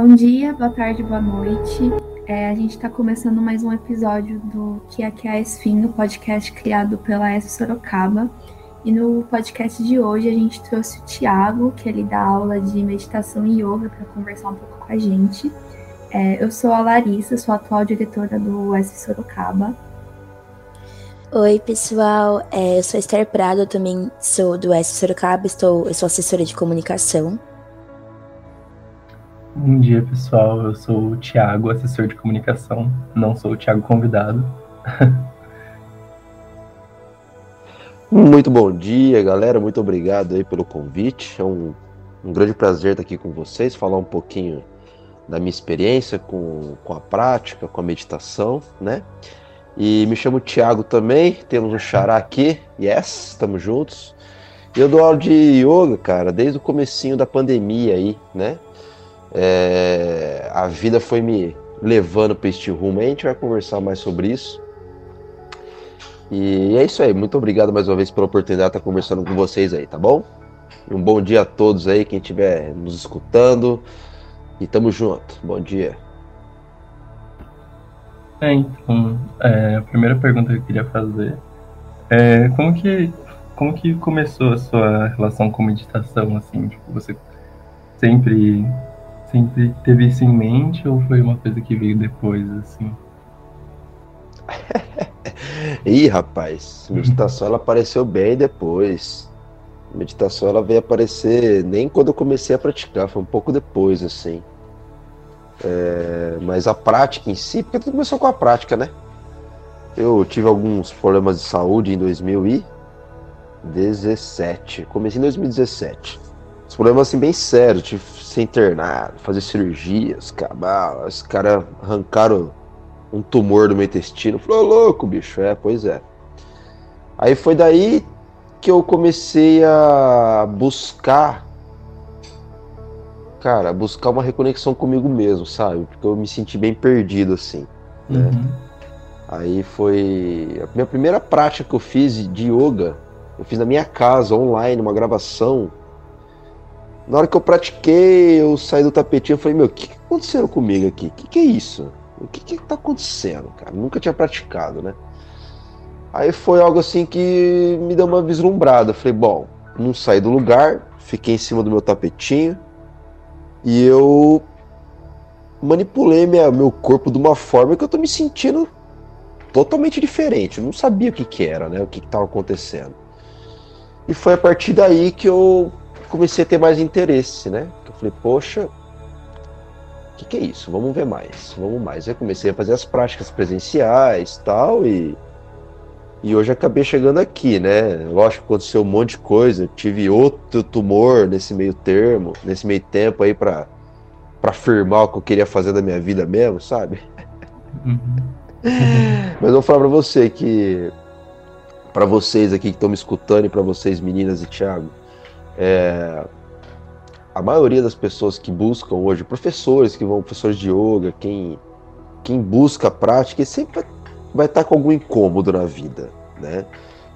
Bom dia, boa tarde, boa noite. É, a gente está começando mais um episódio do Que é que é Esfim, o podcast criado pela S Sorocaba. E no podcast de hoje a gente trouxe o Tiago, que ele dá aula de meditação e yoga para conversar um pouco com a gente. É, eu sou a Larissa, sou a atual diretora do S Sorocaba. Oi, pessoal. É, eu sou Esther Prado, também sou do S Sorocaba, estou, eu sou assessora de comunicação. Bom dia, pessoal. Eu sou o Thiago, assessor de comunicação. Não sou o Thiago convidado. Muito bom dia, galera. Muito obrigado aí pelo convite. É um, um grande prazer estar aqui com vocês, falar um pouquinho da minha experiência com, com a prática, com a meditação, né? E me chamo Thiago também, temos um xará aqui, yes, estamos juntos. Eu dou aula de yoga, cara, desde o comecinho da pandemia aí, né? É, a vida foi me levando para este rumo. a gente vai conversar mais sobre isso. E é isso aí. Muito obrigado mais uma vez pela oportunidade de estar conversando com vocês aí, tá bom? Um bom dia a todos aí, quem estiver nos escutando. E tamo junto. Bom dia. É, então, é, a primeira pergunta que eu queria fazer é como que, como que começou a sua relação com meditação, assim? Tipo, você sempre sempre teve isso em mente ou foi uma coisa que veio depois, assim? Ih, rapaz, meditação ela apareceu bem depois. Meditação ela veio aparecer nem quando eu comecei a praticar, foi um pouco depois, assim. É, mas a prática em si, porque tudo começou com a prática, né? Eu tive alguns problemas de saúde em 2017. Comecei em 2017. Os problemas assim bem sérios, tive que ser internado, fazer cirurgias, cabal. Os caras arrancaram um tumor do meu intestino. Falou, louco, bicho. É, pois é. Aí foi daí que eu comecei a buscar, cara, buscar uma reconexão comigo mesmo, sabe? Porque eu me senti bem perdido assim, né? Uhum. Aí foi a minha primeira prática que eu fiz de yoga. Eu fiz na minha casa, online, uma gravação na hora que eu pratiquei, eu saí do tapetinho e falei, meu, o que, que aconteceu comigo aqui? O que, que é isso? O que, que tá acontecendo, cara? Nunca tinha praticado, né? Aí foi algo assim que me deu uma vislumbrada. Falei, bom, não saí do lugar, fiquei em cima do meu tapetinho e eu manipulei minha, meu corpo de uma forma que eu tô me sentindo totalmente diferente. Eu não sabia o que, que era, né? O que, que tava acontecendo. E foi a partir daí que eu comecei a ter mais interesse, né? Eu falei, poxa, o que, que, é isso? Vamos ver mais, vamos mais. Aí comecei a fazer as práticas presenciais tal, e e hoje acabei chegando aqui, né? Lógico que aconteceu um monte de coisa, eu tive outro tumor nesse meio termo, nesse meio tempo aí para para afirmar o que eu queria fazer da minha vida mesmo, sabe? Uhum. Mas eu vou falar para você que para vocês aqui que estão me escutando e para vocês meninas e Thiago, é, a maioria das pessoas que buscam hoje, professores que vão, professores de yoga, quem, quem busca a prática, sempre vai estar com algum incômodo na vida, né?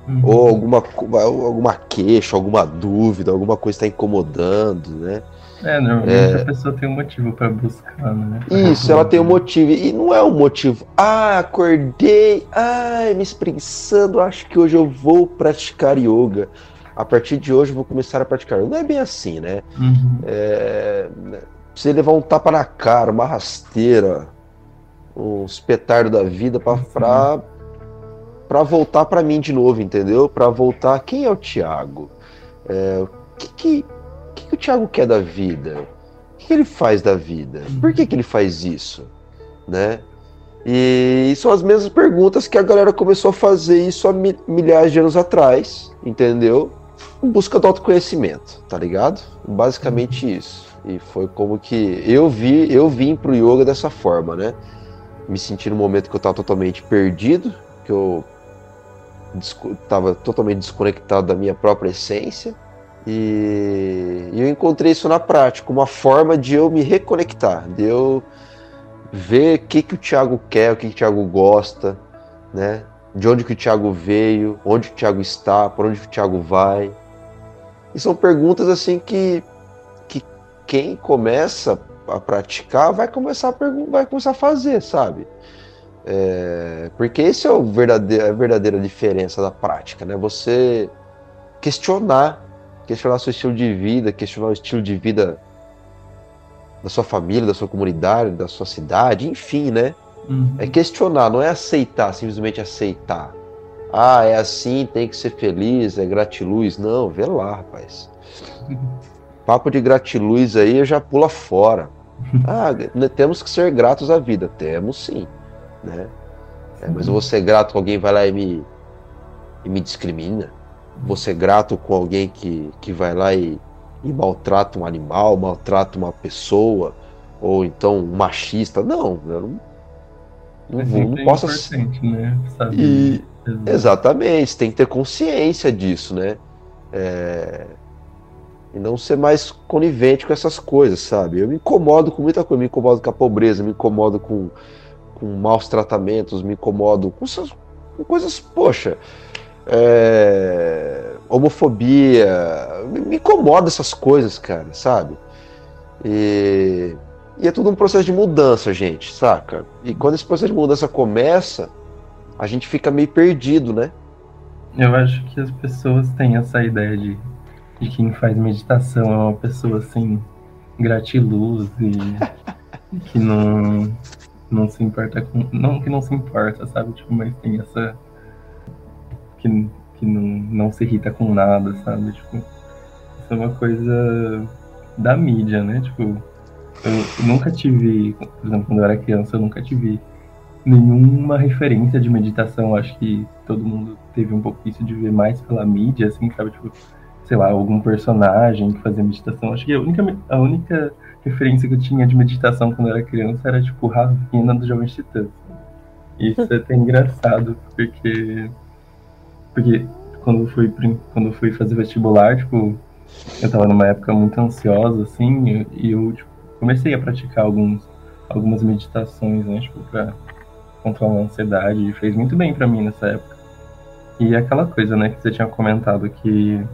Uhum. Ou alguma, alguma queixa, alguma dúvida, alguma coisa está incomodando, né? É, normalmente é... a pessoa tem um motivo para buscar, né? Isso, ela tem um motivo. E não é um motivo. Ah, acordei, ai, me espreguiçando, acho que hoje eu vou praticar yoga a partir de hoje vou começar a praticar. Não é bem assim, né? Uhum. É, precisa levar um tapa na cara, uma rasteira, um espetardo da vida para para voltar para mim de novo, entendeu? Para voltar. Quem é o Tiago? É, o que, que, que, que, o Tiago quer da vida? O que, que ele faz da vida? Por que, que ele faz isso? Né? E são as mesmas perguntas que a galera começou a fazer isso há milhares de anos atrás, entendeu? Em busca do autoconhecimento, tá ligado? Basicamente uhum. isso. E foi como que eu vi, eu vim pro yoga dessa forma, né? Me senti no momento que eu tava totalmente perdido, que eu estava totalmente desconectado da minha própria essência. E eu encontrei isso na prática, uma forma de eu me reconectar, de eu ver o que, que o Thiago quer, o que, que o Thiago gosta, né? De onde que o Thiago veio, onde o Thiago está, por onde o Thiago vai. E são perguntas assim que, que quem começa a praticar, vai começar a, vai começar a fazer, sabe? É, porque esse é o verdadeiro, a verdadeira diferença da prática, né? Você questionar, questionar seu estilo de vida, questionar o estilo de vida da sua família, da sua comunidade, da sua cidade, enfim, né? Uhum. É questionar, não é aceitar, simplesmente aceitar. Ah, é assim, tem que ser feliz, é gratiluz. Não, vê lá, rapaz. Papo de gratiluz aí eu já pula fora. Ah, né, temos que ser gratos à vida. Temos sim. Né? É, mas eu vou ser grato com alguém vai lá e me, e me discrimina. Vou ser grato com alguém que, que vai lá e, e maltrata um animal, maltrata uma pessoa, ou então um machista. Não, eu não, não, é vou, não posso. Né? E, exatamente, tem que ter consciência disso, né? É, e não ser mais conivente com essas coisas, sabe? Eu me incomodo com muita coisa, me incomodo com a pobreza, me incomodo com, com maus tratamentos, me incomodo com, essas, com coisas, poxa, é, homofobia, me, me incomoda essas coisas, cara, sabe? E, e é tudo um processo de mudança, gente, saca? E quando esse processo de mudança começa, a gente fica meio perdido, né? Eu acho que as pessoas têm essa ideia de de quem faz meditação é uma pessoa assim, gratiluz e que não, não se importa com. Não que não se importa, sabe? Tipo, mas tem essa. Que, que não, não se irrita com nada, sabe? Tipo, isso é uma coisa da mídia, né? Tipo, eu nunca tive, por exemplo, quando eu era criança, eu nunca tive nenhuma referência de meditação. Acho que todo mundo teve um pouco isso de ver mais pela mídia, assim, sabe? Tipo, sei lá, algum personagem que fazia meditação. Acho que a única, a única referência que eu tinha de meditação quando eu era criança era, tipo, Ravina do Jovem Titãs. Isso é até engraçado, porque. Porque quando eu fui, quando eu fui fazer vestibular, tipo, eu tava numa época muito ansiosa, assim, e eu, tipo, comecei a praticar alguns, algumas meditações, né, tipo, pra controlar a ansiedade, e fez muito bem para mim nessa época. E aquela coisa, né, que você tinha comentado que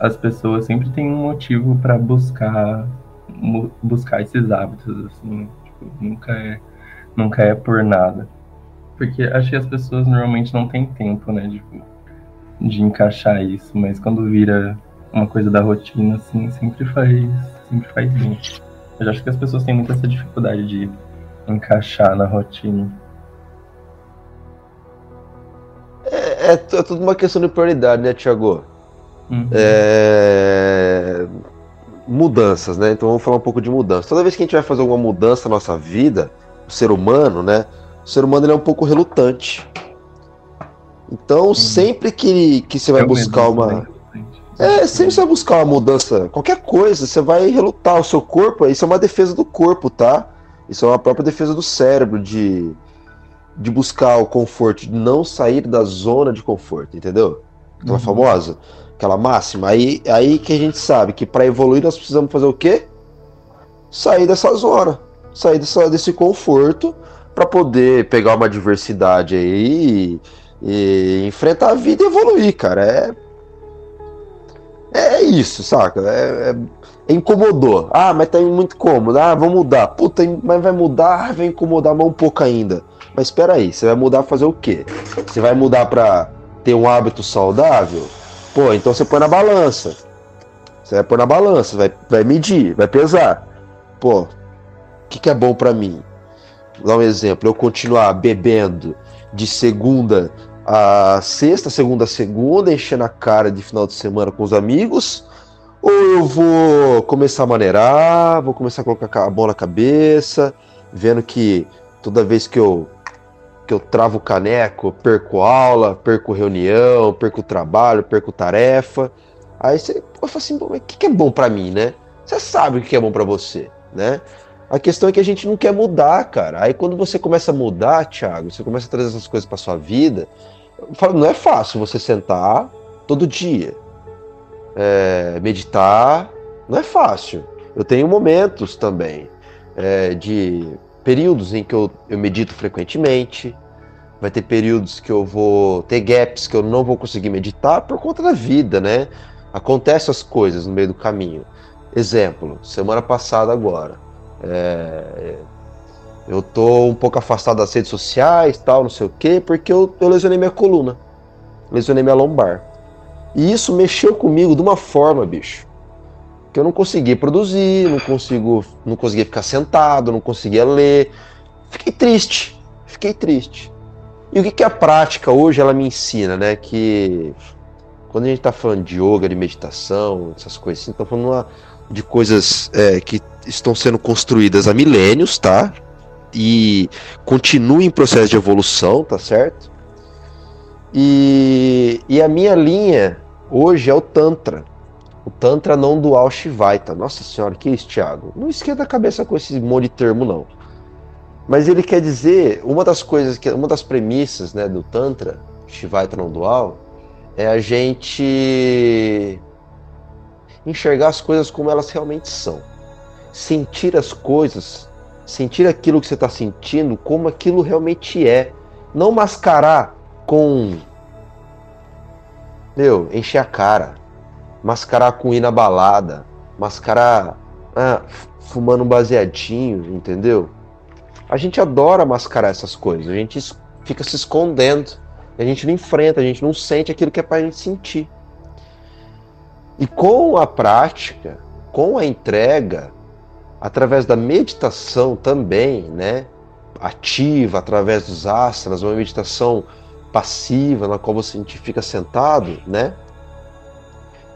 as pessoas sempre têm um motivo para buscar buscar esses hábitos assim tipo, nunca é nunca é por nada porque acho que as pessoas normalmente não têm tempo né de, de encaixar isso mas quando vira uma coisa da rotina assim sempre faz sempre faz bem eu acho que as pessoas têm muita essa dificuldade de encaixar na rotina é, é, é tudo uma questão de prioridade né Tiago Uhum. É... Mudanças, né? Então vamos falar um pouco de mudança. Toda vez que a gente vai fazer alguma mudança na nossa vida, o ser humano, né? O ser humano ele é um pouco relutante. Então, uhum. sempre que, que você vai é buscar uma. Né? É, sempre você vai buscar uma mudança, qualquer coisa, você vai relutar. O seu corpo, isso é uma defesa do corpo, tá? Isso é uma própria defesa do cérebro de, de buscar o conforto, de não sair da zona de conforto, entendeu? Aquela uhum. famosa aquela máxima. Aí, aí que a gente sabe que para evoluir nós precisamos fazer o quê? Sair dessa zona, sair dessa, desse conforto para poder pegar uma diversidade aí e, e, enfrentar a vida e evoluir, cara. É, é isso, saca? É, é, é incomodou. Ah, mas tá muito cômodo. Ah, vamos mudar. Puta, mas vai mudar, vai incomodar mais um pouco ainda. Mas espera aí, você vai mudar pra fazer o quê? Você vai mudar para ter um hábito saudável? Pô, então você põe na balança. Você vai pôr na balança, vai, vai medir, vai pesar. Pô, o que, que é bom para mim? Vou dar um exemplo, eu continuar bebendo de segunda a sexta, segunda segunda, enchendo a cara de final de semana com os amigos, ou eu vou começar a maneirar, vou começar a colocar a mão na cabeça, vendo que toda vez que eu que eu travo o caneco, perco aula, perco reunião, perco trabalho, perco tarefa. Aí você fala assim, o que, que é bom para mim, né? Você sabe o que é bom para você, né? A questão é que a gente não quer mudar, cara. Aí quando você começa a mudar, Thiago, você começa a trazer essas coisas para sua vida, não é fácil você sentar todo dia, é, meditar, não é fácil. Eu tenho momentos também é, de períodos em que eu, eu medito frequentemente, vai ter períodos que eu vou ter gaps que eu não vou conseguir meditar por conta da vida, né? Acontecem as coisas no meio do caminho. Exemplo, semana passada agora, É, eu tô um pouco afastado das redes sociais, tal, não sei o quê, porque eu, eu lesionei minha coluna. Lesionei minha lombar. E isso mexeu comigo de uma forma, bicho, que eu não conseguia produzir, não consigo, não conseguia ficar sentado, não conseguia ler. Fiquei triste, fiquei triste. E o que, que a prática hoje ela me ensina, né? Que quando a gente está falando de yoga, de meditação, essas coisas assim, estamos falando de coisas é, que estão sendo construídas há milênios, tá? E continue em processo de evolução, tá certo? E, e a minha linha hoje é o Tantra. O Tantra não dual Shivaita. Nossa senhora, que isso, Thiago? Não esquenta a cabeça com esse monte de termo, não. Mas ele quer dizer, uma das coisas, que uma das premissas né, do Tantra, Shivaita não dual, é a gente enxergar as coisas como elas realmente são. Sentir as coisas sentir aquilo que você está sentindo como aquilo realmente é. Não mascarar com. Meu, encher a cara. Mascarar com ir na balada. Mascarar ah, fumando um baseadinho, entendeu? A gente adora mascarar essas coisas. A gente fica se escondendo. A gente não enfrenta, a gente não sente aquilo que é para a gente sentir. E com a prática, com a entrega, através da meditação também, né? Ativa, através dos asanas, uma meditação passiva, na qual você fica sentado, né?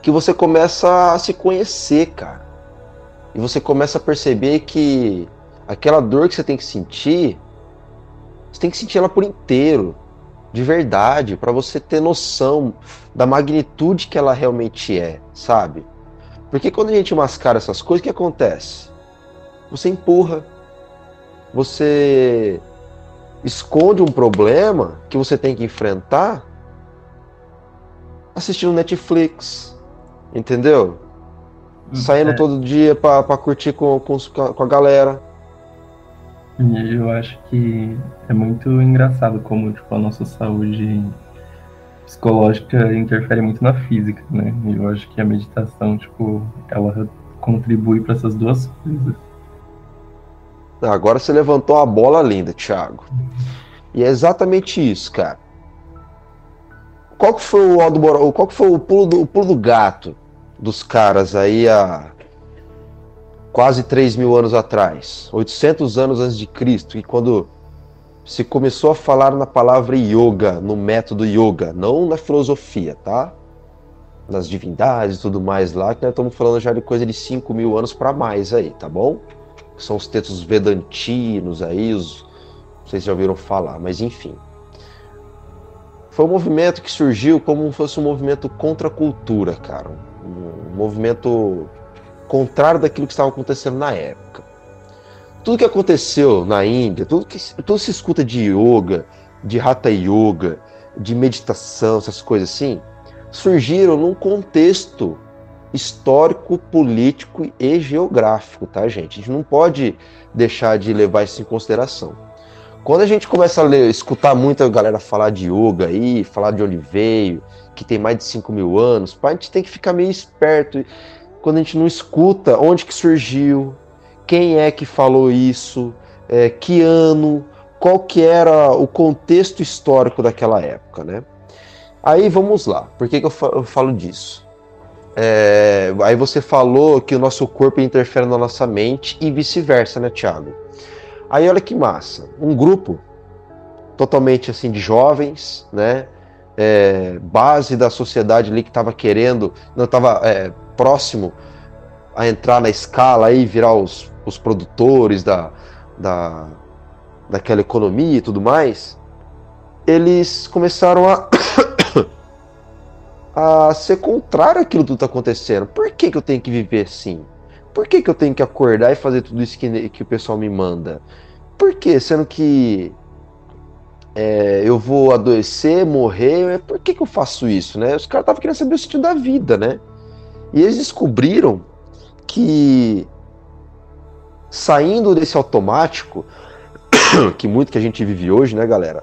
Que você começa a se conhecer, cara. E você começa a perceber que aquela dor que você tem que sentir, você tem que sentir ela por inteiro, de verdade, para você ter noção da magnitude que ela realmente é, sabe? Porque quando a gente mascara essas coisas, o que acontece? Você empurra, você esconde um problema que você tem que enfrentar assistindo Netflix, entendeu? Hum, Saindo é. todo dia para curtir com, com, com a galera. Eu acho que é muito engraçado como tipo, a nossa saúde psicológica interfere muito na física, né? Eu acho que a meditação, tipo, ela contribui para essas duas coisas. Agora você levantou a bola linda, Thiago. E é exatamente isso, cara. Qual que foi o qual que foi o pulo do, o pulo do gato dos caras aí há quase 3 mil anos atrás, 800 anos antes de Cristo, e quando se começou a falar na palavra yoga, no método yoga, não na filosofia, tá? Nas divindades e tudo mais lá, que nós estamos falando já de coisa de 5 mil anos para mais aí, tá bom? São os textos vedantinos aí, os, não sei se já ouviram falar, mas enfim. Foi um movimento que surgiu como se fosse um movimento contra a cultura, cara. Um, um movimento contrário daquilo que estava acontecendo na época. Tudo que aconteceu na Índia, tudo que tudo se escuta de yoga, de hatha yoga, de meditação, essas coisas assim, surgiram num contexto histórico, político e geográfico, tá, gente? A gente não pode deixar de levar isso em consideração. Quando a gente começa a ler, escutar muita galera falar de yoga aí, falar de onde veio, que tem mais de 5 mil anos, a gente tem que ficar meio esperto quando a gente não escuta onde que surgiu, quem é que falou isso, é, que ano, qual que era o contexto histórico daquela época, né? Aí vamos lá, por que, que eu, falo disso? É, aí você falou que o nosso corpo interfere na nossa mente e vice-versa, né, Tiago? Aí olha que massa. Um grupo totalmente assim de jovens, né? É, base da sociedade ali que estava querendo, não estava é, próximo a entrar na escala aí, virar os, os produtores da, da, daquela economia e tudo mais, eles começaram a a ser contrário àquilo que está acontecendo. Por que, que eu tenho que viver assim? Por que, que eu tenho que acordar e fazer tudo isso que, que o pessoal me manda? Por que? Sendo que é, eu vou adoecer, morrer, por que, que eu faço isso, né? Os caras estavam querendo saber o sentido da vida, né? E eles descobriram que saindo desse automático, que muito que a gente vive hoje, né, galera?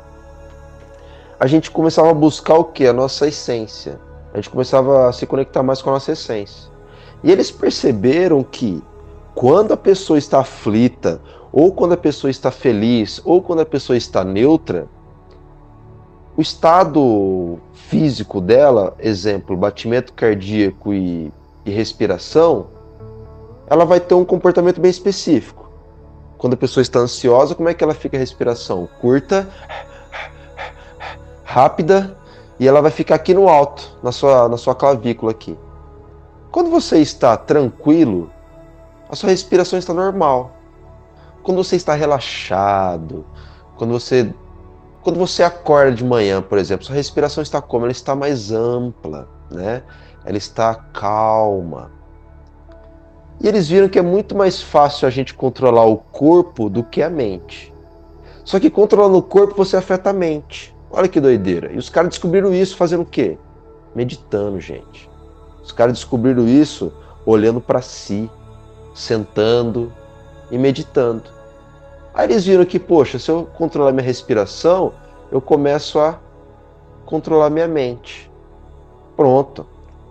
A gente começava a buscar o que? A nossa essência a gente começava a se conectar mais com a nossa essência. E eles perceberam que quando a pessoa está aflita, ou quando a pessoa está feliz, ou quando a pessoa está neutra, o estado físico dela, exemplo, batimento cardíaco e, e respiração, ela vai ter um comportamento bem específico. Quando a pessoa está ansiosa, como é que ela fica a respiração? Curta, rápida, e ela vai ficar aqui no alto, na sua, na sua clavícula aqui. Quando você está tranquilo, a sua respiração está normal. Quando você está relaxado, quando você quando você acorda de manhã, por exemplo, sua respiração está como? Ela está mais ampla, né? Ela está calma. E eles viram que é muito mais fácil a gente controlar o corpo do que a mente. Só que controlando o corpo você afeta a mente. Olha que doideira. E os caras descobriram isso fazendo o quê? Meditando, gente. Os caras descobriram isso olhando para si, sentando e meditando. Aí eles viram que, poxa, se eu controlar minha respiração, eu começo a controlar minha mente. Pronto.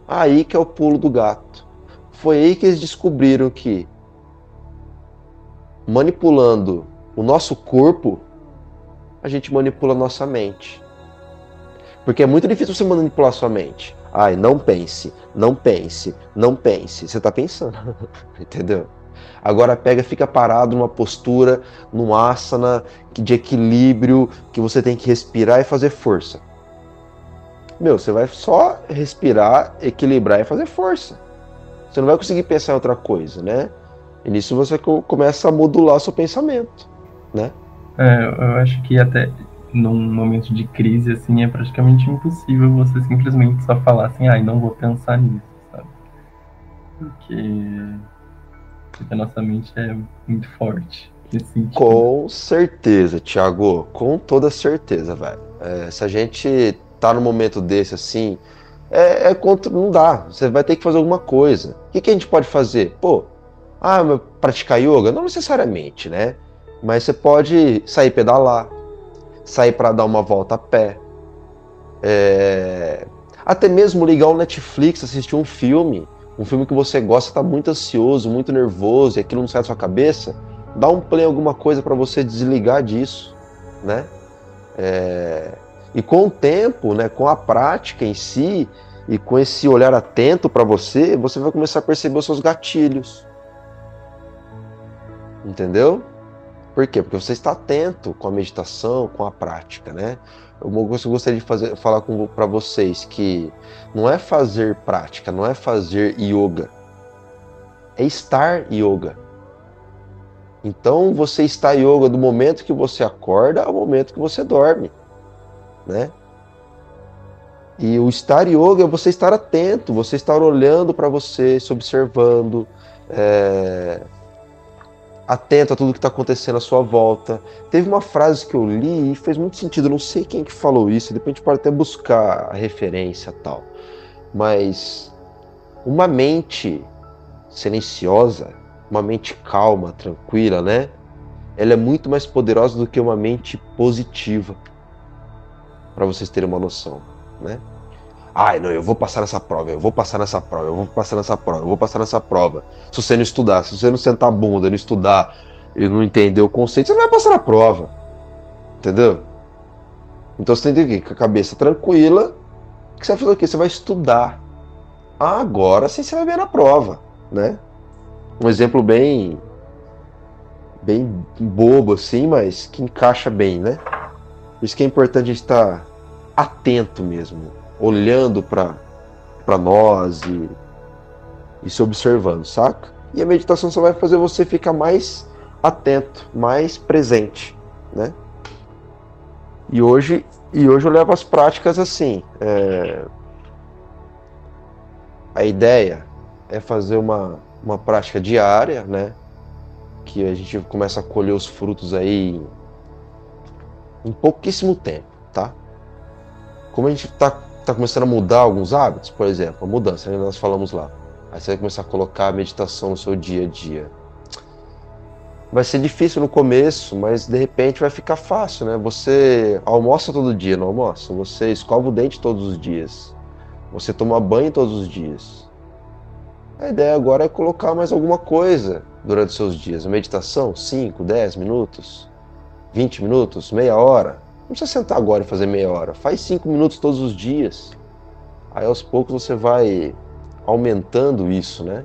Aí que é o pulo do gato. Foi aí que eles descobriram que manipulando o nosso corpo, a gente manipula a nossa mente. Porque é muito difícil você manipular a sua mente. Ai, não pense, não pense, não pense. Você está pensando, entendeu? Agora pega, fica parado numa postura, num asana de equilíbrio, que você tem que respirar e fazer força. Meu, você vai só respirar, equilibrar e fazer força. Você não vai conseguir pensar em outra coisa, né? E nisso você começa a modular seu pensamento, né? É, eu acho que até num momento de crise, assim, é praticamente impossível você simplesmente só falar assim, ai, ah, não vou pensar nisso, sabe? Porque, porque a nossa mente é muito forte. Com certeza, Thiago, com toda certeza, velho. É, se a gente tá num momento desse assim, é, é, contra, não dá. Você vai ter que fazer alguma coisa. O que, que a gente pode fazer? Pô, ah, praticar yoga? Não necessariamente, né? Mas você pode sair pedalar, sair para dar uma volta a pé. É... Até mesmo ligar o Netflix, assistir um filme, um filme que você gosta, está muito ansioso, muito nervoso e aquilo não sai da sua cabeça, dá um play alguma coisa para você desligar disso, né? É... E com o tempo, né, com a prática em si e com esse olhar atento para você, você vai começar a perceber os seus gatilhos. Entendeu? Por quê? Porque você está atento com a meditação, com a prática, né? Eu gostaria de fazer, falar para vocês que não é fazer prática, não é fazer yoga, é estar yoga. Então você está yoga do momento que você acorda ao momento que você dorme, né? E o estar yoga é você estar atento, você estar olhando para você, se observando, é, atento a tudo que está acontecendo à sua volta. Teve uma frase que eu li e fez muito sentido, não sei quem que falou isso, de repente pode até buscar a referência tal. Mas uma mente silenciosa, uma mente calma, tranquila, né? Ela é muito mais poderosa do que uma mente positiva. Para vocês terem uma noção, né? Ai, não, eu vou passar nessa prova, eu vou passar nessa prova, eu vou passar nessa prova, eu vou passar nessa prova. Se você não estudar, se você não sentar a bunda, não estudar e não entender o conceito, você não vai passar na prova. Entendeu? Então você tem que ir com a cabeça tranquila, que você vai fazer o quê? Você vai estudar. Agora sim você vai ver na prova, né? Um exemplo bem bem bobo assim, mas que encaixa bem, né? Por isso que é importante a gente estar atento mesmo olhando para nós e, e se observando, saca? E a meditação só vai fazer você ficar mais atento, mais presente, né? E hoje, e hoje eu levo as práticas assim. É... A ideia é fazer uma, uma prática diária, né? Que a gente começa a colher os frutos aí em pouquíssimo tempo, tá? Como a gente está está começando a mudar alguns hábitos, por exemplo, a mudança, nós falamos lá. Aí você vai começar a colocar a meditação no seu dia a dia. Vai ser difícil no começo, mas de repente vai ficar fácil, né? Você almoça todo dia, não almoça? Você escova o dente todos os dias. Você toma banho todos os dias. A ideia agora é colocar mais alguma coisa durante os seus dias. Meditação, 5, 10 minutos, 20 minutos, meia hora. Não precisa sentar agora e fazer meia hora. Faz 5 minutos todos os dias. Aí aos poucos você vai aumentando isso, né?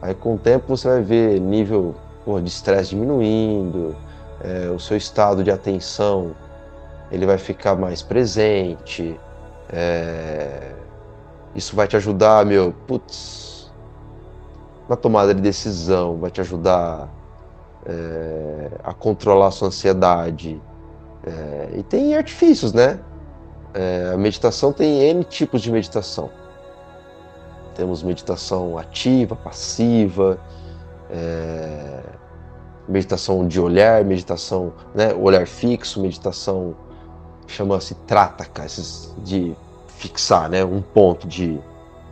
Aí com o tempo você vai ver nível de estresse diminuindo, é, o seu estado de atenção ele vai ficar mais presente. É, isso vai te ajudar, meu, putz, na tomada de decisão, vai te ajudar é, a controlar a sua ansiedade. É, e tem artifícios, né? É, a meditação tem N tipos de meditação. Temos meditação ativa, passiva, é, meditação de olhar, meditação, né, olhar fixo, meditação chama-se trataka, de fixar, né, um ponto de,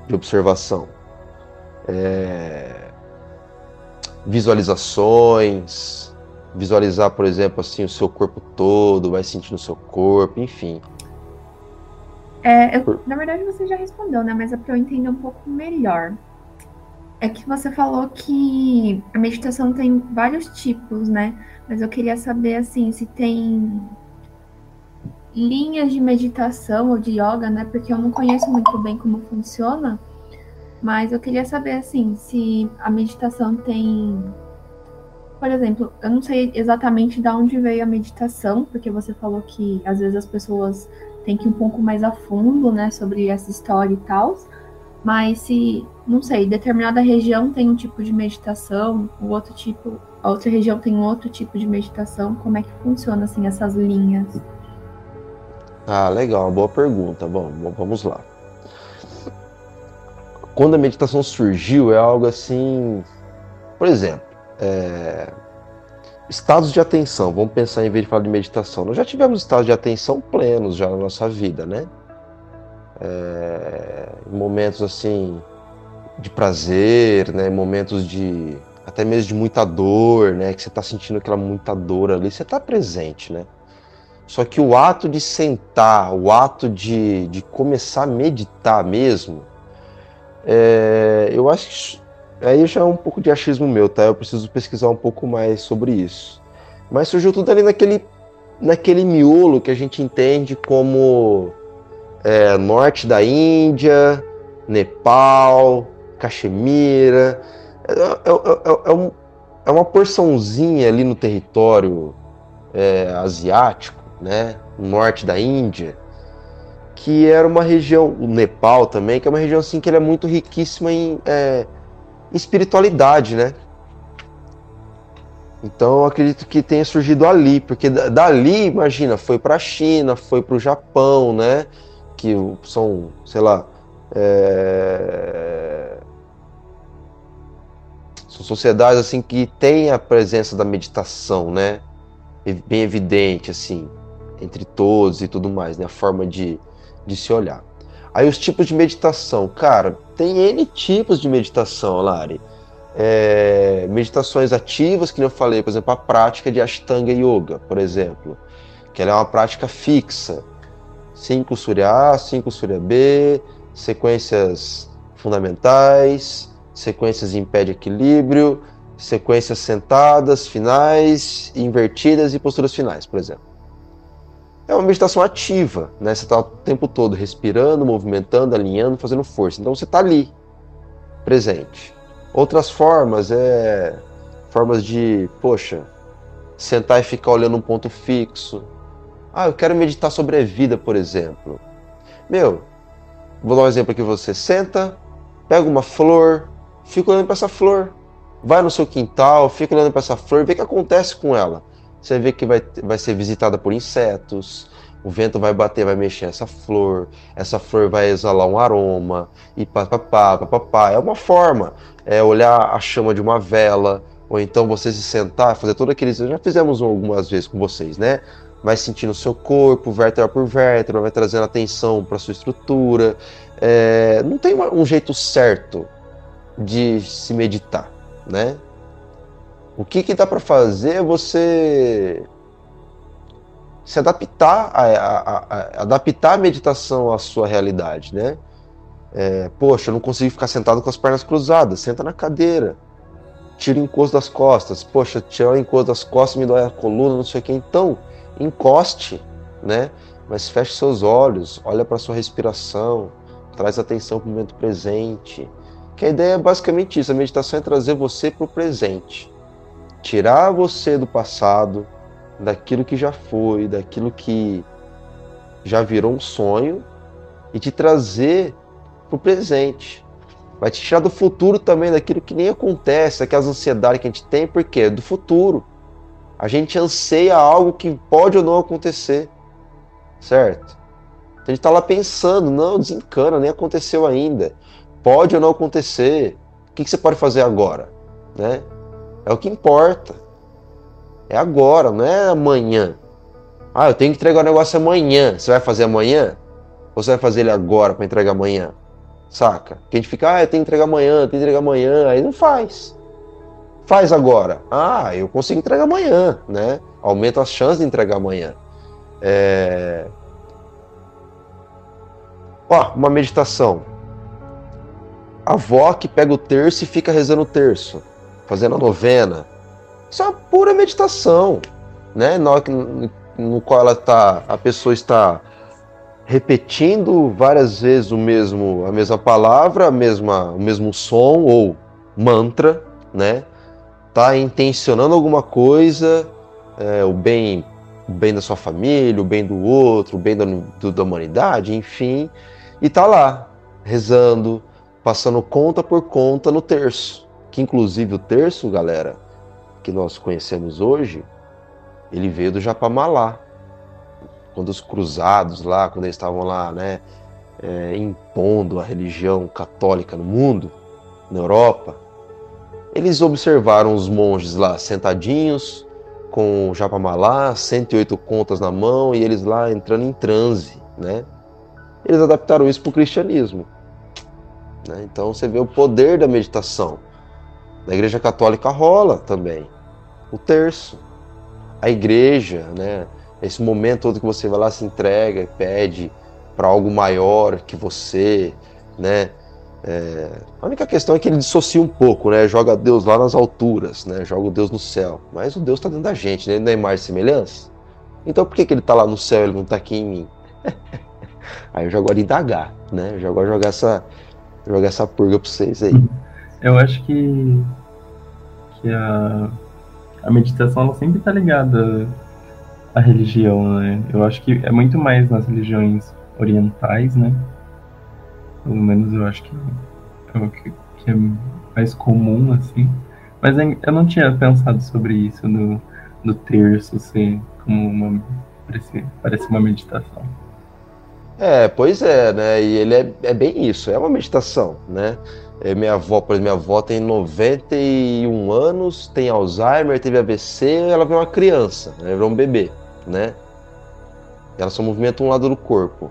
de observação. É, visualizações, visualizar, por exemplo, assim o seu corpo todo, vai sentindo o seu corpo, enfim. É, eu, na verdade, você já respondeu, né? Mas é para eu entender um pouco melhor. É que você falou que a meditação tem vários tipos, né? Mas eu queria saber, assim, se tem linhas de meditação ou de yoga, né? Porque eu não conheço muito bem como funciona. Mas eu queria saber, assim, se a meditação tem. Por exemplo, eu não sei exatamente de onde veio a meditação, porque você falou que às vezes as pessoas tem que ir um pouco mais a fundo, né, sobre essa história e tal. Mas se, não sei, determinada região tem um tipo de meditação, o outro tipo, a outra região tem outro tipo de meditação, como é que funciona assim essas linhas? Ah, legal, boa pergunta. Bom, vamos lá. Quando a meditação surgiu, é algo assim, por exemplo, é, Estados de atenção, vamos pensar em vez de falar de meditação. Nós já tivemos estados de atenção plenos já na nossa vida, né? É, momentos assim de prazer, né? Momentos de até mesmo de muita dor, né? Que você está sentindo aquela muita dor ali, você está presente, né? Só que o ato de sentar, o ato de, de começar a meditar mesmo, é, eu acho que Aí já é um pouco de achismo meu, tá? Eu preciso pesquisar um pouco mais sobre isso. Mas surgiu tudo ali naquele, naquele miolo que a gente entende como é, norte da Índia, Nepal, Caxemira. É, é, é, é, um, é uma porçãozinha ali no território é, asiático, né? Norte da Índia, que era uma região, o Nepal também, que é uma região assim que é muito riquíssima em é, espiritualidade, né? Então eu acredito que tenha surgido ali, porque dali, imagina, foi para a China, foi para o Japão, né? Que são, sei lá, é... são sociedades assim que têm a presença da meditação, né? Bem evidente assim entre todos e tudo mais, né? A forma de, de se olhar. Aí os tipos de meditação, cara, tem N tipos de meditação, Lari. É, meditações ativas, que eu falei, por exemplo, a prática de Ashtanga Yoga, por exemplo, que ela é uma prática fixa. 5 Surya A, 5 Surya B, sequências fundamentais, sequências em pé de equilíbrio, sequências sentadas, finais, invertidas e posturas finais, por exemplo é uma meditação ativa, né? Você está o tempo todo respirando, movimentando, alinhando, fazendo força. Então você está ali, presente. Outras formas é formas de, poxa, sentar e ficar olhando um ponto fixo. Ah, eu quero meditar sobre a vida, por exemplo. Meu, vou dar um exemplo aqui você senta, pega uma flor, fica olhando para essa flor. Vai no seu quintal, fica olhando para essa flor, vê o que acontece com ela você vê que vai, vai ser visitada por insetos, o vento vai bater, vai mexer essa flor, essa flor vai exalar um aroma, e papapá, papapá. É uma forma, é olhar a chama de uma vela, ou então você se sentar, fazer todo aquele. Já fizemos algumas vezes com vocês, né? Vai sentindo o seu corpo, vértebra por vértebra, vai trazendo atenção para sua estrutura. É, não tem um jeito certo de se meditar, né? O que, que dá para fazer é você se adaptar a, a, a, adaptar a meditação à sua realidade, né? É, poxa, eu não consigo ficar sentado com as pernas cruzadas. Senta na cadeira. Tira o encosto das costas. Poxa, tirar o encosto das costas me dói a coluna, não sei o que. Então, encoste, né? Mas feche seus olhos, olha para sua respiração, traz atenção para o momento presente. Que a ideia é basicamente isso: a meditação é trazer você para o presente, tirar você do passado, daquilo que já foi, daquilo que já virou um sonho e te trazer para o presente. Vai te tirar do futuro também, daquilo que nem acontece, aquelas ansiedades que a gente tem, porque é do futuro. A gente anseia algo que pode ou não acontecer, certo? Então a gente está lá pensando, não, desencana, nem aconteceu ainda. Pode ou não acontecer. O que, que você pode fazer agora? Né? É o que importa. É agora, não é amanhã. Ah, eu tenho que entregar o negócio amanhã. Você vai fazer amanhã? Ou você vai fazer ele agora para entregar amanhã? Saca? Que a gente fica, ah, eu tenho que entregar amanhã, eu tenho que entregar amanhã. Aí não faz. Faz agora. Ah, eu consigo entregar amanhã, né? Aumenta as chances de entregar amanhã. É... Ó, uma meditação. A avó que pega o terço e fica rezando o terço, fazendo a novena. Isso é uma pura meditação, né? No, qual ela tá, a pessoa está repetindo várias vezes o mesmo, a mesma palavra, a mesma, o mesmo som ou mantra, né? Tá intencionando alguma coisa, é, o bem, o bem da sua família, o bem do outro, o bem da, do, da humanidade, enfim, e tá lá rezando, passando conta por conta no terço, que inclusive o terço, galera, que nós conhecemos hoje, ele veio do Japamalá, quando os cruzados lá, quando eles estavam lá, né, é, impondo a religião católica no mundo, na Europa, eles observaram os monges lá sentadinhos, com o Japamalá, 108 contas na mão e eles lá entrando em transe, né? Eles adaptaram isso para o cristianismo. Né? Então você vê o poder da meditação. Na Igreja Católica rola também o terço, a igreja, né? Esse momento todo que você vai lá, se entrega e pede para algo maior que você, né? É... a única questão é que ele dissocia um pouco, né? Joga Deus lá nas alturas, né? Joga o Deus no céu. Mas o Deus está dentro da gente, né? Ele não é imagem semelhança. Então por que, que ele está lá no céu e ele não está aqui em mim? aí eu já gosto de indagar, né? Eu já gosto de jogar essa, jogar essa purga para vocês aí. Eu acho que, que a, a meditação ela sempre está ligada à religião, né? Eu acho que é muito mais nas religiões orientais, né? Pelo menos eu acho que é o que, que é mais comum, assim. Mas eu não tinha pensado sobre isso no, no terço ser como uma. Parece, parece uma meditação. É, pois é, né? E ele é, é bem isso, é uma meditação, né? É, minha avó, por exemplo, minha avó tem 91 anos, tem Alzheimer, teve AVC, ela vê uma criança, ela vê um bebê, né? Ela só movimenta um lado do corpo.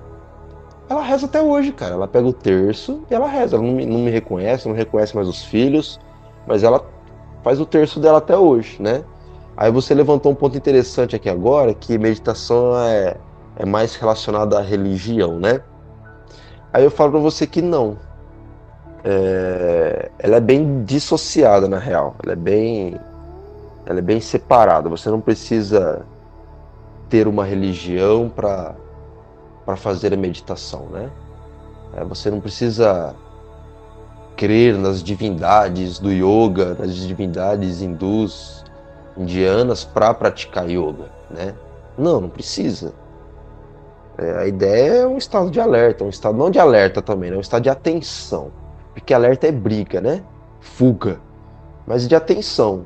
Ela reza até hoje, cara. Ela pega o terço e ela reza. Ela não me, não me reconhece, não reconhece mais os filhos, mas ela faz o terço dela até hoje, né? Aí você levantou um ponto interessante aqui agora, que meditação é, é mais relacionada à religião, né? Aí eu falo para você que não é, ela é bem dissociada na real. Ela é bem, ela é bem separada. Você não precisa ter uma religião para para fazer a meditação, né? É, você não precisa crer nas divindades do yoga, nas divindades hindus, indianas para praticar yoga, né? Não, não precisa. É, a ideia é um estado de alerta, um estado não de alerta também, né? um estado de atenção. Porque alerta é briga, né? Fuga. Mas de atenção.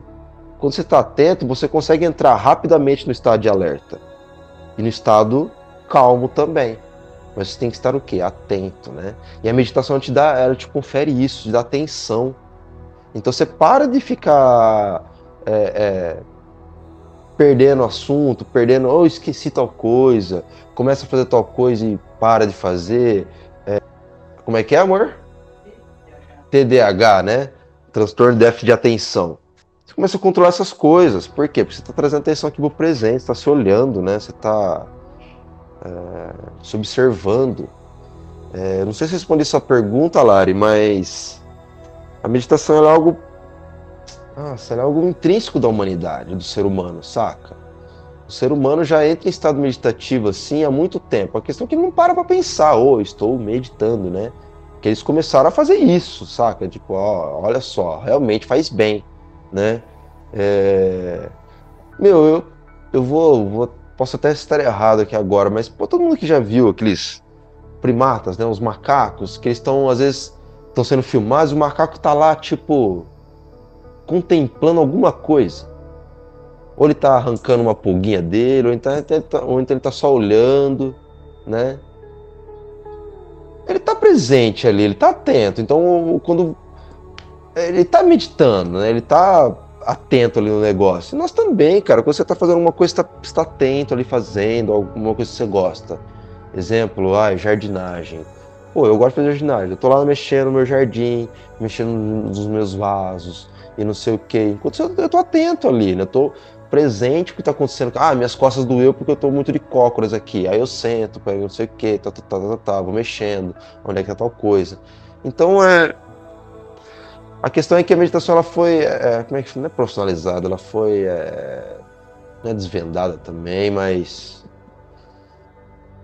Quando você está atento, você consegue entrar rapidamente no estado de alerta. E no estado calmo também. Mas você tem que estar o quê? Atento, né? E a meditação te dá, ela te confere isso, te dá atenção. Então você para de ficar é, é, perdendo assunto, perdendo, oh, esqueci tal coisa, começa a fazer tal coisa e para de fazer. É, como é que é, amor? TDAH, né? Transtorno de déficit de atenção. Você começa a controlar essas coisas. Por quê? Porque você está trazendo atenção aqui pro presente, está se olhando, né? Você está é, se observando. É, não sei se respondi sua pergunta, Lari, mas a meditação é algo. Nossa, é algo intrínseco da humanidade, do ser humano, saca? O ser humano já entra em estado meditativo assim há muito tempo. A questão é que ele não para pra pensar, ô, oh, estou meditando, né? Que eles começaram a fazer isso, saca? Tipo, ó, olha só, realmente faz bem, né? É... Meu, eu, eu vou, vou. Posso até estar errado aqui agora, mas pô, todo mundo que já viu aqueles primatas, né? Os macacos, que eles estão, às vezes, estão sendo filmados e o macaco está lá, tipo, contemplando alguma coisa. Ou ele está arrancando uma pulguinha dele, ou então, ou então ele está só olhando, né? Ele está presente ali, ele está atento. Então, quando ele está meditando, né? Ele está atento ali no negócio. E nós também, cara. Quando você está fazendo uma coisa, você está tá atento ali fazendo alguma coisa que você gosta. Exemplo, ah, jardinagem. Pô, eu gosto de fazer jardinagem. Eu tô lá mexendo no meu jardim, mexendo nos meus vasos e não sei o quê. Enquanto eu, eu tô atento ali, né? Eu tô presente o que tá acontecendo. Ah, minhas costas doeu porque eu tô muito de cócoras aqui. Aí eu sento, pego não sei o quê, tá, tá, tá, tá, tá, vou mexendo. Onde é que é tal coisa. Então, é... A questão é que a meditação, ela foi... É, como é que... Não é profissionalizada, ela foi... É, não é desvendada também, mas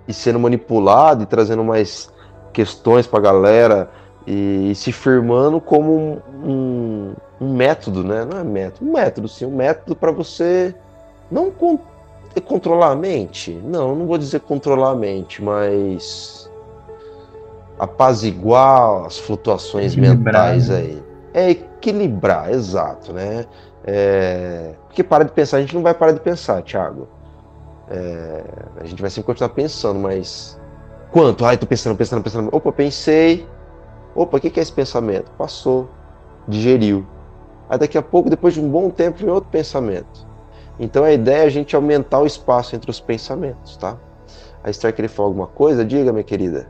e sendo manipulado e trazendo mais questões para a galera e, e, se firmando como um, um, um, método, né? Não é método, um método, sim, um método para você não con controlar a mente. Não, não vou dizer controlar a mente, mas apaziguar as flutuações equilibrar, mentais né? aí. É equilibrar, exato, né? É... Porque para de pensar, a gente não vai parar de pensar, Thiago. É, a gente vai sempre continuar pensando, mas quanto? Ai, tô pensando, pensando, pensando. Opa, pensei. Opa, o que, é esse pensamento? Passou, digeriu. Aí daqui a pouco, depois de um bom tempo, vem outro pensamento. Então a ideia é a gente aumentar o espaço entre os pensamentos, tá? A Esther queria falar alguma coisa? Diga, minha querida.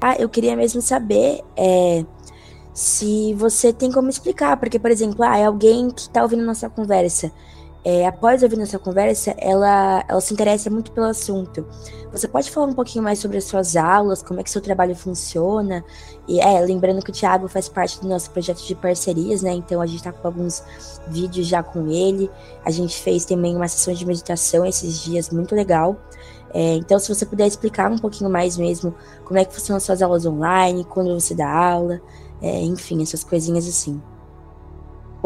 Ah, eu queria mesmo saber é, se você tem como explicar, porque, por exemplo, ah, é alguém que está ouvindo nossa conversa é, após ouvir nossa conversa, ela, ela se interessa muito pelo assunto. Você pode falar um pouquinho mais sobre as suas aulas, como é que seu trabalho funciona? E é, lembrando que o Thiago faz parte do nosso projeto de parcerias, né? Então a gente tá com alguns vídeos já com ele. A gente fez também uma sessão de meditação esses dias, muito legal. É, então, se você puder explicar um pouquinho mais mesmo como é que funcionam as suas aulas online, quando você dá aula, é, enfim, essas coisinhas assim.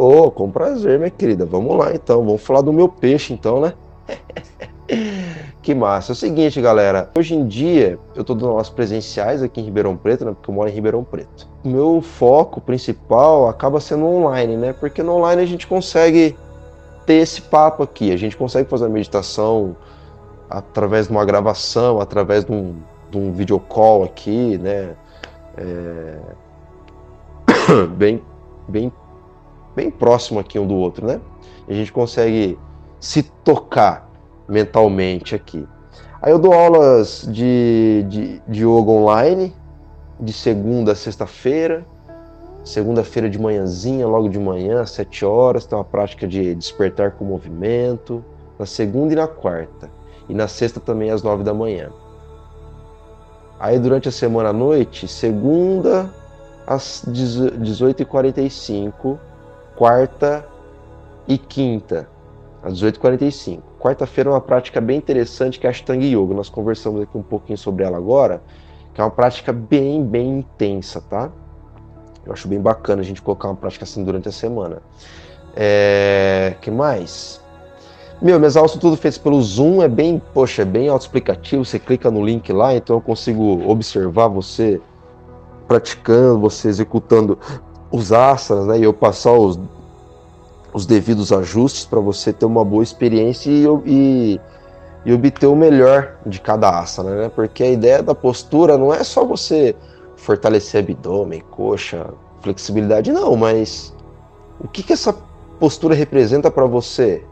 Oh, com prazer, minha querida. Vamos lá então. Vamos falar do meu peixe então, né? que massa. É o seguinte, galera. Hoje em dia, eu estou dando aulas presenciais aqui em Ribeirão Preto, né? Porque eu moro em Ribeirão Preto. O meu foco principal acaba sendo online, né? Porque no online a gente consegue ter esse papo aqui. A gente consegue fazer a meditação através de uma gravação, através de um, de um video call aqui, né? É... bem, bem bem próximo aqui um do outro, né? A gente consegue se tocar mentalmente aqui. Aí eu dou aulas de, de, de yoga online, de segunda a sexta-feira. Segunda-feira de manhãzinha, logo de manhã, às 7 horas, tem uma prática de despertar com movimento. Na segunda e na quarta. E na sexta também às 9 da manhã. Aí durante a semana à noite, segunda às 18h45 quarta e quinta, às 18h45. Quarta-feira é uma prática bem interessante que é a Ashtanga Yoga. Nós conversamos aqui um pouquinho sobre ela agora, que é uma prática bem, bem intensa, tá? Eu acho bem bacana a gente colocar uma prática assim durante a semana. É... que mais? Meu, minhas aulas são tudo feitas pelo Zoom, é bem, poxa, é bem autoexplicativo. Você clica no link lá, então eu consigo observar você praticando, você executando os asanas, né? E eu passar os, os devidos ajustes para você ter uma boa experiência e, e, e, obter o melhor de cada asana, né? Porque a ideia da postura não é só você fortalecer abdômen, coxa, flexibilidade, não, mas o que, que essa postura representa para você?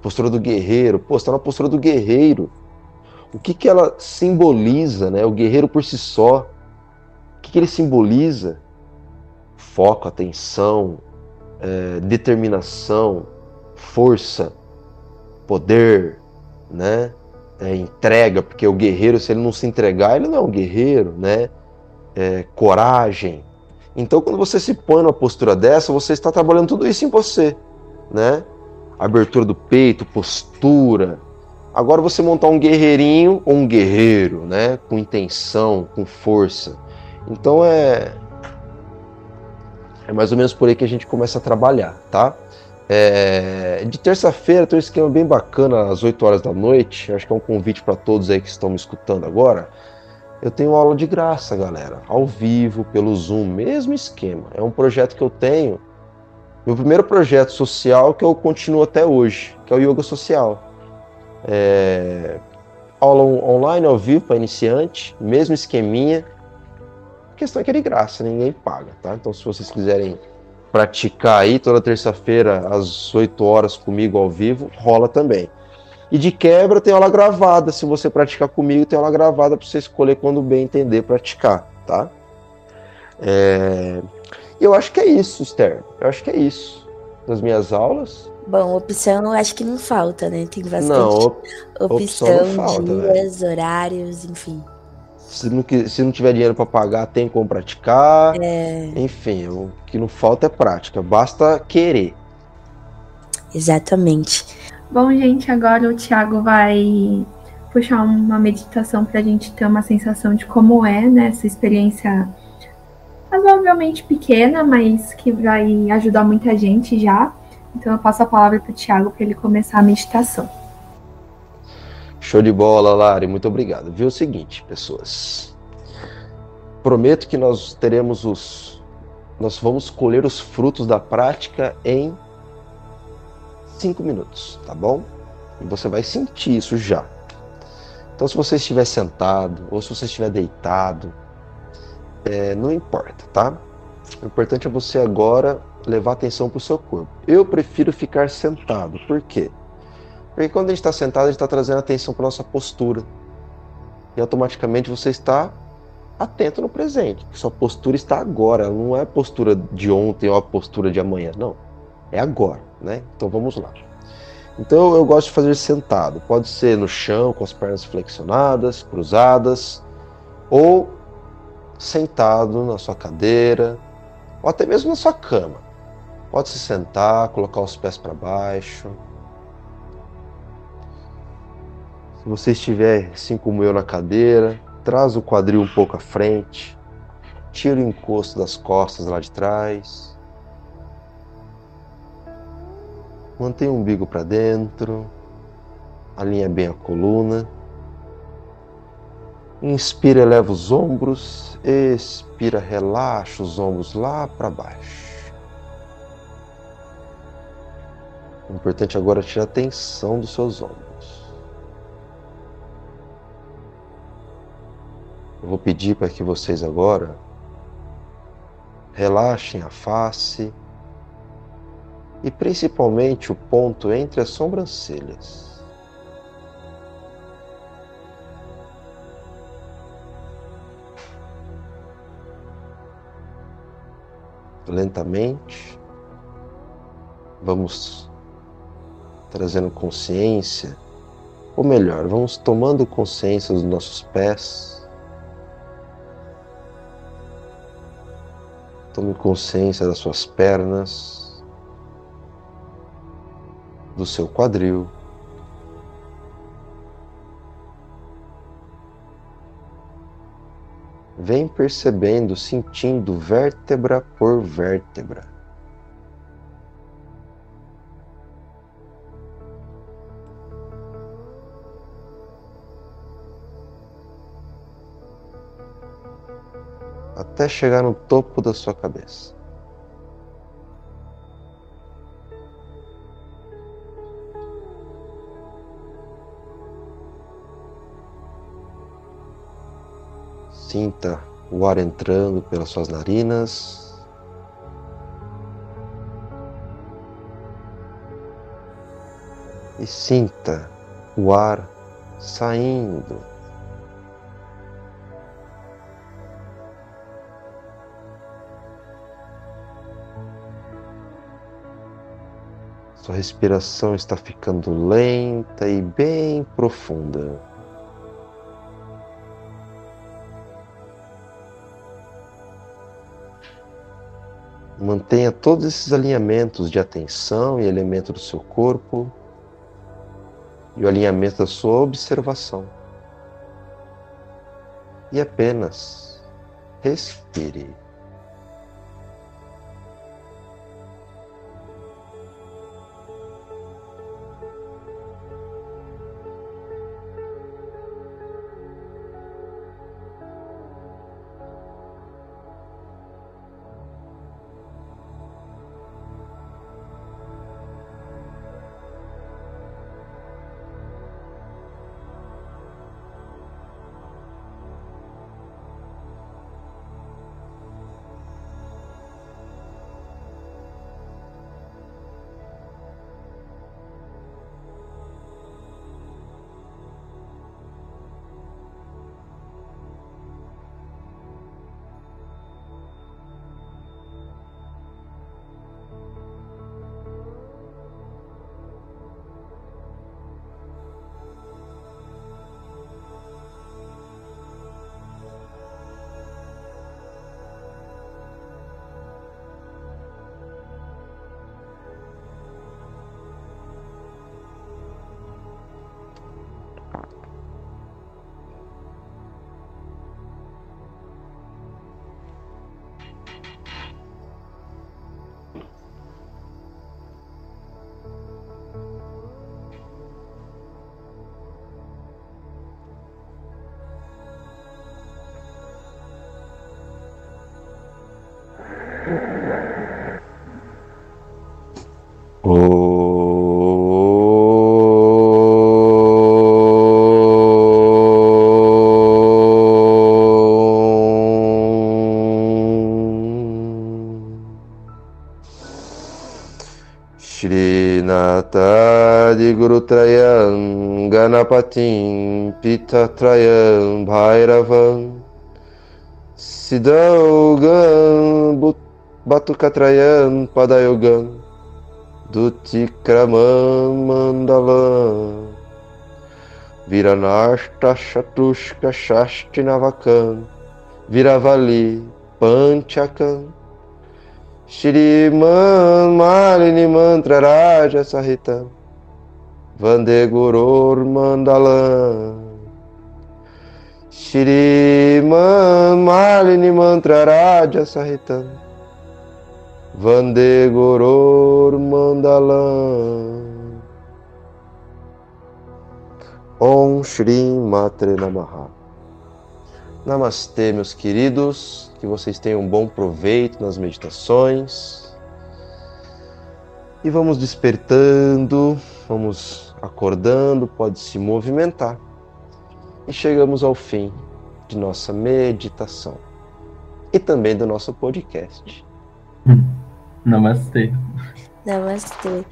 Postura do guerreiro, pô, está na postura do guerreiro. O que, que ela simboliza, né? O guerreiro por si só. O que, que ele simboliza? Foco, atenção, é, determinação, força, poder, né? É, entrega, porque o guerreiro, se ele não se entregar, ele não é um guerreiro, né? é, coragem. Então, quando você se põe numa postura dessa, você está trabalhando tudo isso em você, né? Abertura do peito, postura. Agora você montar um guerreirinho ou um guerreiro, né? Com intenção, com força. Então é é mais ou menos por aí que a gente começa a trabalhar, tá? É, de terça-feira tem um esquema bem bacana às 8 horas da noite. Acho que é um convite para todos aí que estão me escutando agora. Eu tenho aula de graça, galera, ao vivo, pelo Zoom, mesmo esquema. É um projeto que eu tenho, meu primeiro projeto social que eu continuo até hoje, que é o Yoga Social. É, aula online, ao vivo, para iniciante, mesmo esqueminha. Questão é que é de graça, ninguém paga, tá? Então, se vocês quiserem praticar aí toda terça-feira às 8 horas comigo ao vivo, rola também. E de quebra tem aula gravada. Se você praticar comigo, tem aula gravada para você escolher quando bem entender praticar, tá? É... Eu acho que é isso, Esther. Eu acho que é isso. Das minhas aulas. Bom, opção eu acho que não falta, né? Tem bastante não, op opção, opção falta, dias, horários, enfim. Se não, se não tiver dinheiro para pagar, tem como praticar. É... Enfim, o que não falta é prática. Basta querer. Exatamente. Bom, gente, agora o Thiago vai puxar uma meditação para a gente ter uma sensação de como é né, essa experiência razoavelmente pequena, mas que vai ajudar muita gente já. Então eu passo a palavra para o Thiago para ele começar a meditação. Show de bola, Lari. Muito obrigado. Viu o seguinte, pessoas. Prometo que nós teremos os. Nós vamos colher os frutos da prática em cinco minutos, tá bom? E você vai sentir isso já. Então, se você estiver sentado ou se você estiver deitado, é, não importa, tá? O importante é você agora levar atenção para o seu corpo. Eu prefiro ficar sentado. Por quê? Porque quando a gente está sentado, a gente está trazendo atenção para nossa postura. E automaticamente você está atento no presente. Sua postura está agora. Não é postura de ontem ou a postura de amanhã. Não. É agora né? Então vamos lá. Então eu gosto de fazer sentado. Pode ser no chão, com as pernas flexionadas, cruzadas, ou sentado na sua cadeira, ou até mesmo na sua cama. Pode se sentar, colocar os pés para baixo. Você estiver assim como eu na cadeira, traz o quadril um pouco à frente, tira o encosto das costas lá de trás. Mantenha o umbigo para dentro, alinha bem a coluna. Inspira, eleva os ombros, expira, relaxa os ombros lá para baixo. O importante agora é tirar a tensão dos seus ombros. Eu vou pedir para que vocês agora relaxem a face e principalmente o ponto entre as sobrancelhas. Lentamente, vamos trazendo consciência, ou melhor, vamos tomando consciência dos nossos pés. Tome consciência das suas pernas. do seu quadril. Vem percebendo, sentindo vértebra por vértebra. Até chegar no topo da sua cabeça. Sinta o ar entrando pelas suas narinas. E sinta o ar saindo. Sua respiração está ficando lenta e bem profunda. Mantenha todos esses alinhamentos de atenção e elemento do seu corpo e o alinhamento da sua observação. E apenas respire. Trayam Ganapatim Pitatrayam Bhairavam Siddhaugam Batukatrayam Padayogam Dutikramam Mandalam Viranashta Shatushka Shastinavakam Viravali Panchakam Shriman Malini Mantra Raja Sahitam Vandegurur Mandalam. Shriman Malini Mantra Raja Sahitam Vandegurur Mandalam. Om Shri Matre Namaha. Namastê, meus queridos, que vocês tenham um bom proveito nas meditações. E vamos despertando, vamos acordando, pode se movimentar. E chegamos ao fim de nossa meditação e também do nosso podcast. Namastê. Namastê.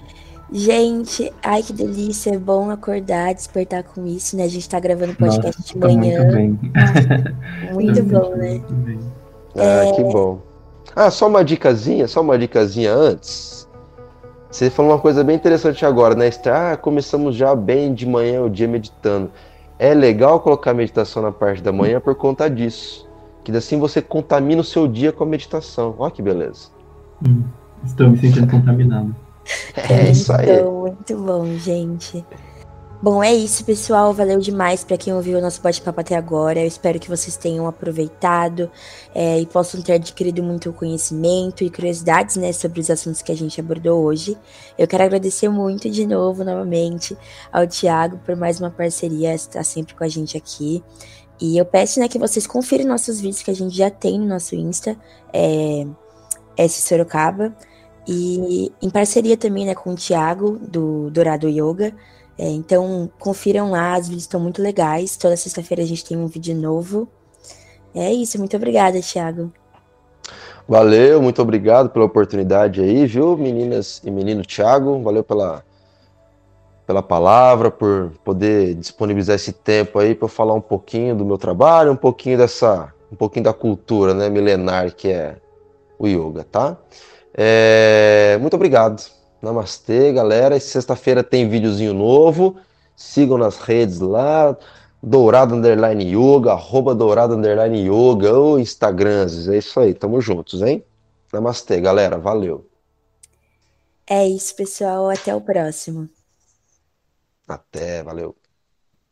Gente, ai que delícia, é bom acordar, despertar com isso, né? A gente tá gravando podcast Nossa, de manhã. Muito, bem. muito bom, né? Muito ah, é... que bom. Ah, só uma dicasinha, só uma dicasinha antes. Você falou uma coisa bem interessante agora, né? Ah, começamos já bem de manhã o dia meditando. É legal colocar meditação na parte da manhã por conta disso. Que assim você contamina o seu dia com a meditação. Olha que beleza. Hum, estou me sentindo contaminado. É isso aí. Muito bom, gente. Bom, é isso, pessoal. Valeu demais para quem ouviu o nosso bate-papo até agora. Eu espero que vocês tenham aproveitado é, e possam ter adquirido muito conhecimento e curiosidades né, sobre os assuntos que a gente abordou hoje. Eu quero agradecer muito de novo, novamente, ao Tiago por mais uma parceria, estar sempre com a gente aqui. E eu peço né, que vocês confiram nossos vídeos que a gente já tem no nosso Insta, é, S Sorocaba, e em parceria também né, com o Tiago, do Dourado Yoga. É, então, confiram lá, os vídeos estão muito legais. Toda sexta-feira a gente tem um vídeo novo. É isso, muito obrigada, Thiago. Valeu, muito obrigado pela oportunidade aí, viu, meninas e menino Thiago? Valeu pela, pela palavra, por poder disponibilizar esse tempo aí para falar um pouquinho do meu trabalho, um pouquinho dessa, um pouquinho da cultura, né, milenar que é o yoga, tá? É, muito obrigado. Namastê, galera. Sexta-feira tem videozinho novo. Sigam nas redes lá. Dourado Underline Yoga, arroba Dourado Underline Yoga, ou Instagrams. É isso aí, tamo juntos, hein? Namastê, galera. Valeu. É isso, pessoal. Até o próximo. Até, valeu.